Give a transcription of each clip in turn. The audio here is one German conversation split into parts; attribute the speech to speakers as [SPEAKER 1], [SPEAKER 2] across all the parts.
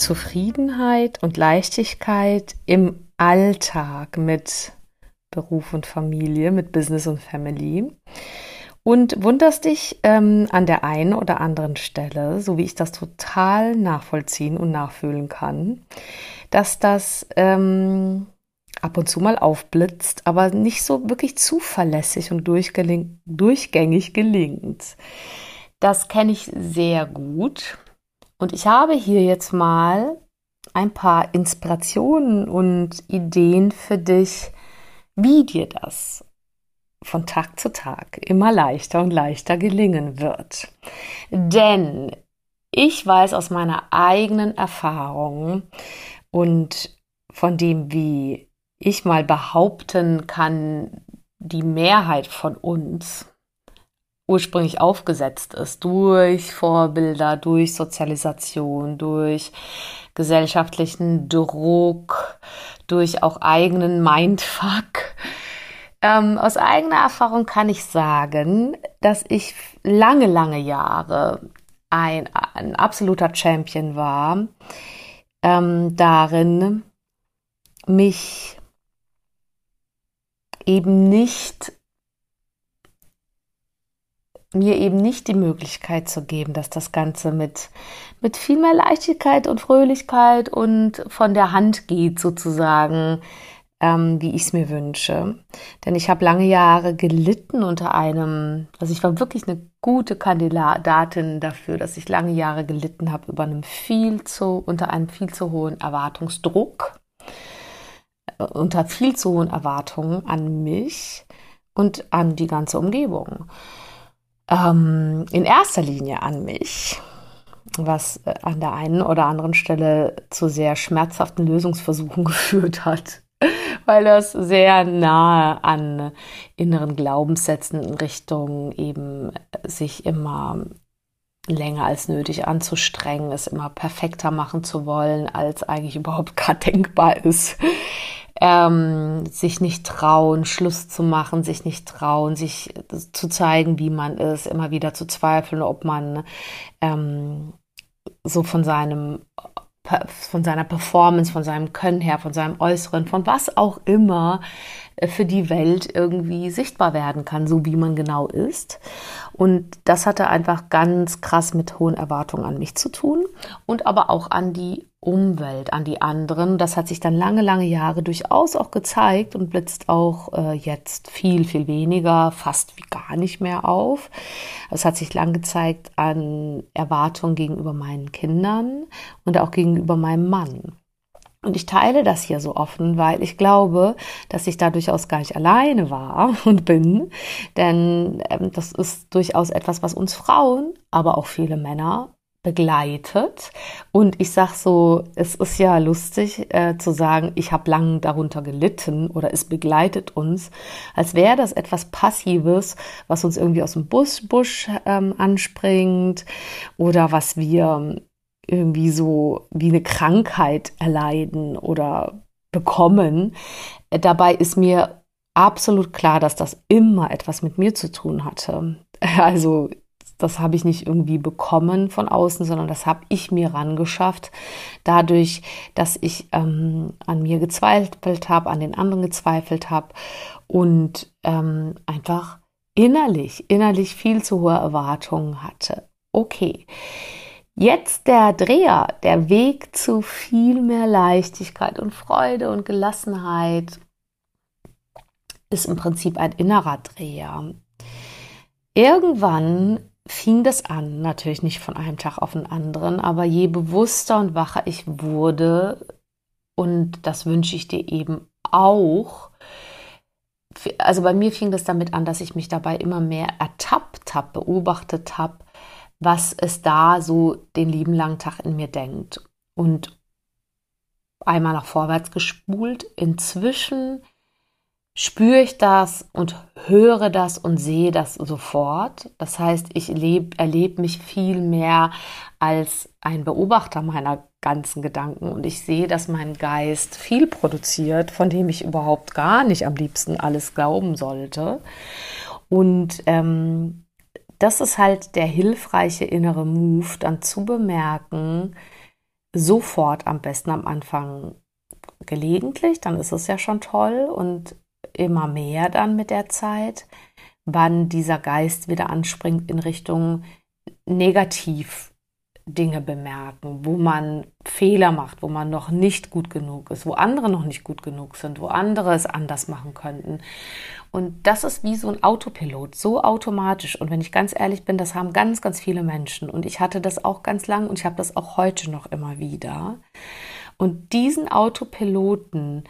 [SPEAKER 1] Zufriedenheit und Leichtigkeit im Alltag mit Beruf und Familie, mit Business und Family. Und wunderst dich ähm, an der einen oder anderen Stelle, so wie ich das total nachvollziehen und nachfühlen kann, dass das ähm, ab und zu mal aufblitzt, aber nicht so wirklich zuverlässig und durchgängig gelingt. Das kenne ich sehr gut und ich habe hier jetzt mal ein paar Inspirationen und Ideen für dich, wie dir das von Tag zu Tag immer leichter und leichter gelingen wird. Denn ich weiß aus meiner eigenen Erfahrung und von dem, wie ich mal behaupten kann, die Mehrheit von uns ursprünglich aufgesetzt ist, durch Vorbilder, durch Sozialisation, durch gesellschaftlichen Druck, durch auch eigenen Mindfuck. Ähm, aus eigener Erfahrung kann ich sagen, dass ich lange, lange Jahre ein, ein absoluter Champion war, ähm, darin mich eben nicht mir eben nicht die Möglichkeit zu geben, dass das Ganze mit, mit viel mehr Leichtigkeit und Fröhlichkeit und von der Hand geht sozusagen, ähm, wie ich es mir wünsche. Denn ich habe lange Jahre gelitten unter einem, also ich war wirklich eine gute Kandidatin dafür, dass ich lange Jahre gelitten habe über einem viel zu, unter einem viel zu hohen Erwartungsdruck, äh, unter viel zu hohen Erwartungen an mich und an die ganze Umgebung ähm, in erster Linie an mich, was äh, an der einen oder anderen Stelle zu sehr schmerzhaften Lösungsversuchen geführt hat, weil das sehr nahe an inneren Glaubenssätzen in Richtung eben sich immer länger als nötig anzustrengen, es immer perfekter machen zu wollen, als eigentlich überhaupt gerade denkbar ist ähm, sich nicht trauen, Schluss zu machen, sich nicht trauen, sich zu zeigen, wie man ist, immer wieder zu zweifeln, ob man ähm, so von seinem von seiner Performance, von seinem Können her, von seinem Äußeren, von was auch immer äh, für die Welt irgendwie sichtbar werden kann, so wie man genau ist. Und das hatte einfach ganz krass mit hohen Erwartungen an mich zu tun und aber auch an die Umwelt, an die anderen. Das hat sich dann lange, lange Jahre durchaus auch gezeigt und blitzt auch äh, jetzt viel, viel weniger, fast wie gar nicht mehr auf. Es hat sich lang gezeigt an Erwartungen gegenüber meinen Kindern und auch gegenüber meinem Mann. Und ich teile das hier so offen, weil ich glaube, dass ich da durchaus gar nicht alleine war und bin. Denn ähm, das ist durchaus etwas, was uns Frauen, aber auch viele Männer begleitet. Und ich sag so, es ist ja lustig äh, zu sagen, ich habe lang darunter gelitten oder es begleitet uns, als wäre das etwas Passives, was uns irgendwie aus dem Busch, Busch ähm, anspringt oder was wir irgendwie so wie eine Krankheit erleiden oder bekommen. Dabei ist mir absolut klar, dass das immer etwas mit mir zu tun hatte. Also das habe ich nicht irgendwie bekommen von außen, sondern das habe ich mir rangeschafft, dadurch, dass ich ähm, an mir gezweifelt habe, an den anderen gezweifelt habe und ähm, einfach innerlich, innerlich viel zu hohe Erwartungen hatte. Okay, jetzt der Dreher, der Weg zu viel mehr Leichtigkeit und Freude und Gelassenheit ist im Prinzip ein innerer Dreher. Irgendwann fing das an, natürlich nicht von einem Tag auf den anderen, aber je bewusster und wacher ich wurde, und das wünsche ich dir eben auch, also bei mir fing das damit an, dass ich mich dabei immer mehr ertappt habe, beobachtet habe, was es da so den lieben langen Tag in mir denkt. Und einmal nach vorwärts gespult. Inzwischen spüre ich das und höre das und sehe das sofort. Das heißt, ich erlebe mich viel mehr als ein Beobachter meiner ganzen Gedanken und ich sehe, dass mein Geist viel produziert, von dem ich überhaupt gar nicht am liebsten alles glauben sollte. Und ähm, das ist halt der hilfreiche innere Move, dann zu bemerken, sofort am besten am Anfang gelegentlich, dann ist es ja schon toll und immer mehr dann mit der Zeit, wann dieser Geist wieder anspringt in Richtung negativ Dinge bemerken, wo man Fehler macht, wo man noch nicht gut genug ist, wo andere noch nicht gut genug sind, wo andere es anders machen könnten. Und das ist wie so ein Autopilot, so automatisch. Und wenn ich ganz ehrlich bin, das haben ganz, ganz viele Menschen. Und ich hatte das auch ganz lang und ich habe das auch heute noch immer wieder. Und diesen Autopiloten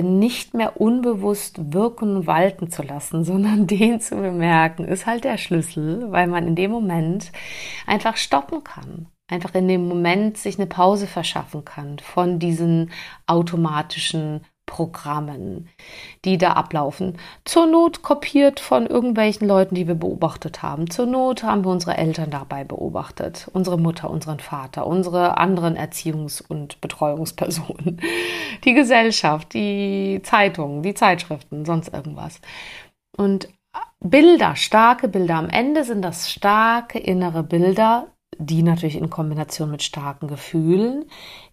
[SPEAKER 1] nicht mehr unbewusst wirken und walten zu lassen, sondern den zu bemerken, ist halt der Schlüssel, weil man in dem Moment einfach stoppen kann. Einfach in dem Moment sich eine Pause verschaffen kann von diesen automatischen Programmen, die da ablaufen. Zur Not kopiert von irgendwelchen Leuten, die wir beobachtet haben. Zur Not haben wir unsere Eltern dabei beobachtet, unsere Mutter, unseren Vater, unsere anderen Erziehungs- und Betreuungspersonen, die Gesellschaft, die Zeitungen, die Zeitschriften, sonst irgendwas. Und Bilder, starke Bilder. Am Ende sind das starke innere Bilder, die natürlich in Kombination mit starken Gefühlen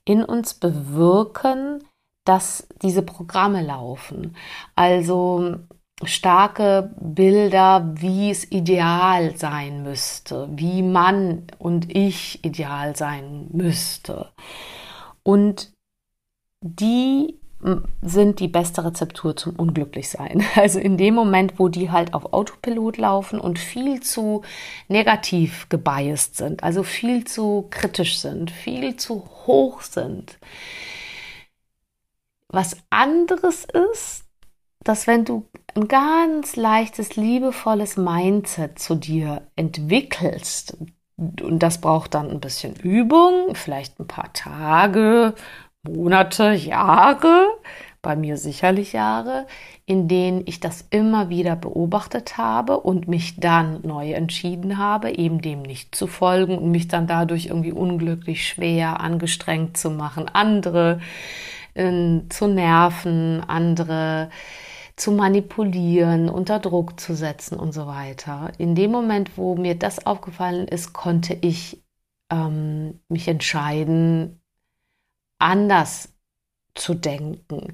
[SPEAKER 1] in uns bewirken, dass diese Programme laufen. Also starke Bilder, wie es ideal sein müsste, wie man und ich ideal sein müsste. Und die sind die beste Rezeptur zum Unglücklichsein. Also in dem Moment, wo die halt auf Autopilot laufen und viel zu negativ gebiased sind, also viel zu kritisch sind, viel zu hoch sind. Was anderes ist, dass wenn du ein ganz leichtes, liebevolles Mindset zu dir entwickelst, und das braucht dann ein bisschen Übung, vielleicht ein paar Tage, Monate, Jahre, bei mir sicherlich Jahre, in denen ich das immer wieder beobachtet habe und mich dann neu entschieden habe, eben dem nicht zu folgen und mich dann dadurch irgendwie unglücklich schwer angestrengt zu machen, andere äh, zu nerven, andere zu manipulieren, unter Druck zu setzen und so weiter. In dem Moment, wo mir das aufgefallen ist, konnte ich ähm, mich entscheiden, anders zu denken,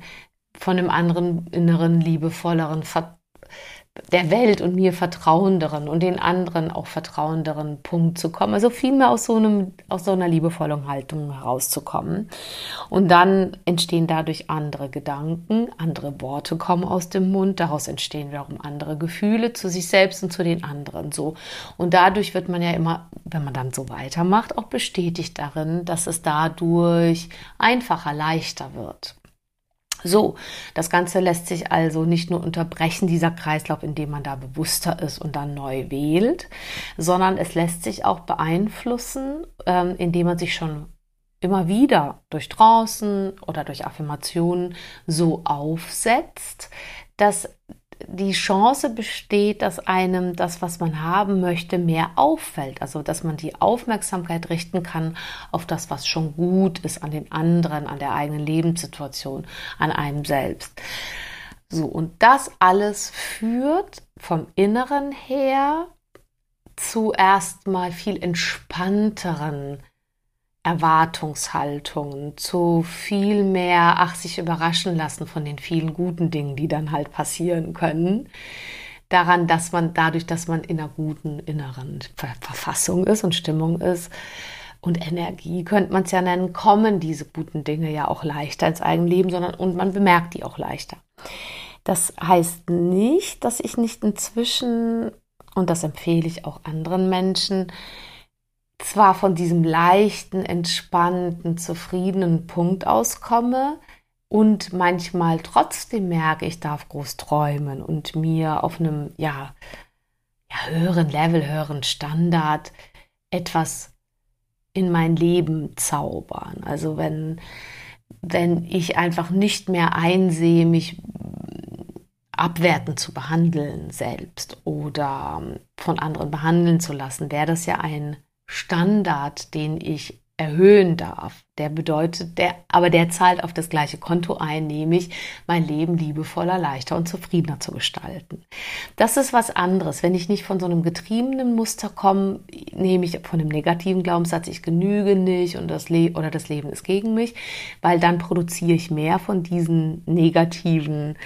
[SPEAKER 1] von einem anderen, inneren, liebevolleren, der Welt und mir vertrauenderen und den anderen auch vertrauenderen Punkt zu kommen. Also vielmehr aus so, einem, aus so einer liebevollen Haltung herauszukommen. Und dann entstehen dadurch andere Gedanken, andere Worte kommen aus dem Mund, daraus entstehen wiederum andere Gefühle zu sich selbst und zu den anderen. So. Und dadurch wird man ja immer, wenn man dann so weitermacht, auch bestätigt darin, dass es dadurch einfacher, leichter wird. So, das Ganze lässt sich also nicht nur unterbrechen, dieser Kreislauf, indem man da bewusster ist und dann neu wählt, sondern es lässt sich auch beeinflussen, ähm, indem man sich schon immer wieder durch draußen oder durch Affirmationen so aufsetzt, dass die Chance besteht, dass einem das, was man haben möchte, mehr auffällt. Also, dass man die Aufmerksamkeit richten kann auf das, was schon gut ist, an den anderen, an der eigenen Lebenssituation, an einem selbst. So, und das alles führt vom Inneren her zu erstmal viel entspannteren Erwartungshaltungen, zu viel mehr, ach, sich überraschen lassen von den vielen guten Dingen, die dann halt passieren können. Daran, dass man dadurch, dass man in einer guten inneren Verfassung ist und Stimmung ist und Energie, könnte man es ja nennen, kommen diese guten Dinge ja auch leichter ins eigene Leben, sondern und man bemerkt die auch leichter. Das heißt nicht, dass ich nicht inzwischen, und das empfehle ich auch anderen Menschen, zwar von diesem leichten, entspannten, zufriedenen Punkt auskomme und manchmal trotzdem merke, ich darf groß träumen und mir auf einem ja, ja höheren Level, höheren Standard etwas in mein Leben zaubern. Also wenn wenn ich einfach nicht mehr einsehe, mich abwertend zu behandeln selbst oder von anderen behandeln zu lassen, wäre das ja ein Standard, den ich erhöhen darf. Der bedeutet, der, aber der zahlt auf das gleiche Konto ein, nämlich mein Leben liebevoller, leichter und zufriedener zu gestalten. Das ist was anderes. Wenn ich nicht von so einem getriebenen Muster komme, nehme ich von dem negativen Glaubenssatz, ich genüge nicht und das Le oder das Leben ist gegen mich, weil dann produziere ich mehr von diesen negativen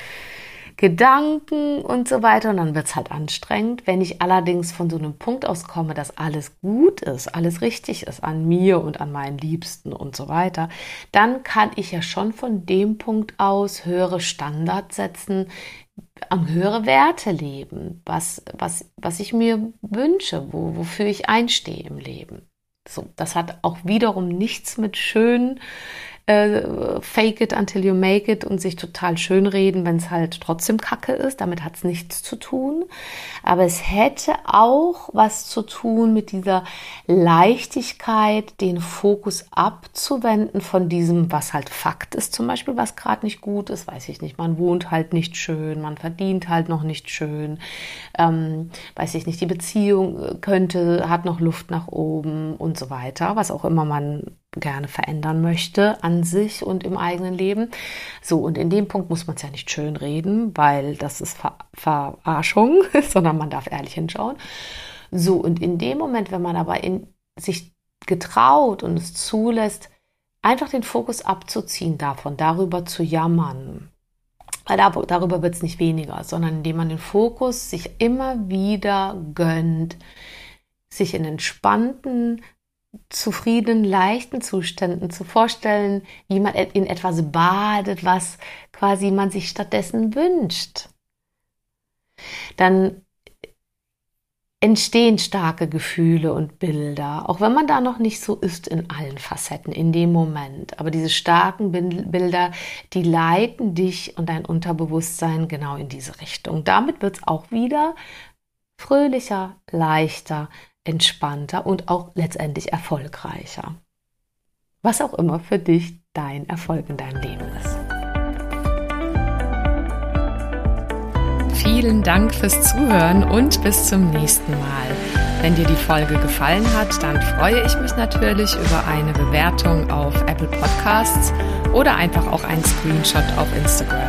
[SPEAKER 1] Gedanken und so weiter. Und dann wird es halt anstrengend. Wenn ich allerdings von so einem Punkt aus komme, dass alles gut ist, alles richtig ist an mir und an meinen Liebsten und so weiter, dann kann ich ja schon von dem Punkt aus höhere Standards setzen, am höhere Werte leben, was, was, was ich mir wünsche, wo, wofür ich einstehe im Leben. So, das hat auch wiederum nichts mit schön äh, fake it until you make it und sich total schön reden, wenn es halt trotzdem Kacke ist. Damit hat es nichts zu tun. Aber es hätte auch was zu tun mit dieser Leichtigkeit, den Fokus abzuwenden von diesem, was halt Fakt ist, zum Beispiel, was gerade nicht gut ist, weiß ich nicht. Man wohnt halt nicht schön, man verdient halt noch nicht schön, ähm, weiß ich nicht, die Beziehung könnte, hat noch Luft nach oben und so weiter, was auch immer man gerne verändern möchte an sich und im eigenen Leben. So, und in dem Punkt muss man es ja nicht schön reden, weil das ist Ver Verarschung, sondern man darf ehrlich hinschauen. So, und in dem Moment, wenn man aber in sich getraut und es zulässt, einfach den Fokus abzuziehen davon, darüber zu jammern, weil darüber wird es nicht weniger, sondern indem man den Fokus sich immer wieder gönnt, sich in entspannten, zufriedenen, leichten Zuständen zu vorstellen, wie man in etwas badet, was quasi man sich stattdessen wünscht. Dann entstehen starke Gefühle und Bilder, auch wenn man da noch nicht so ist in allen Facetten in dem Moment. Aber diese starken Bilder, die leiten dich und dein Unterbewusstsein genau in diese Richtung. Damit wird es auch wieder fröhlicher, leichter, entspannter und auch letztendlich erfolgreicher. Was auch immer für dich dein Erfolg in deinem Leben ist.
[SPEAKER 2] Vielen Dank fürs Zuhören und bis zum nächsten Mal. Wenn dir die Folge gefallen hat, dann freue ich mich natürlich über eine Bewertung auf Apple Podcasts oder einfach auch einen Screenshot auf Instagram.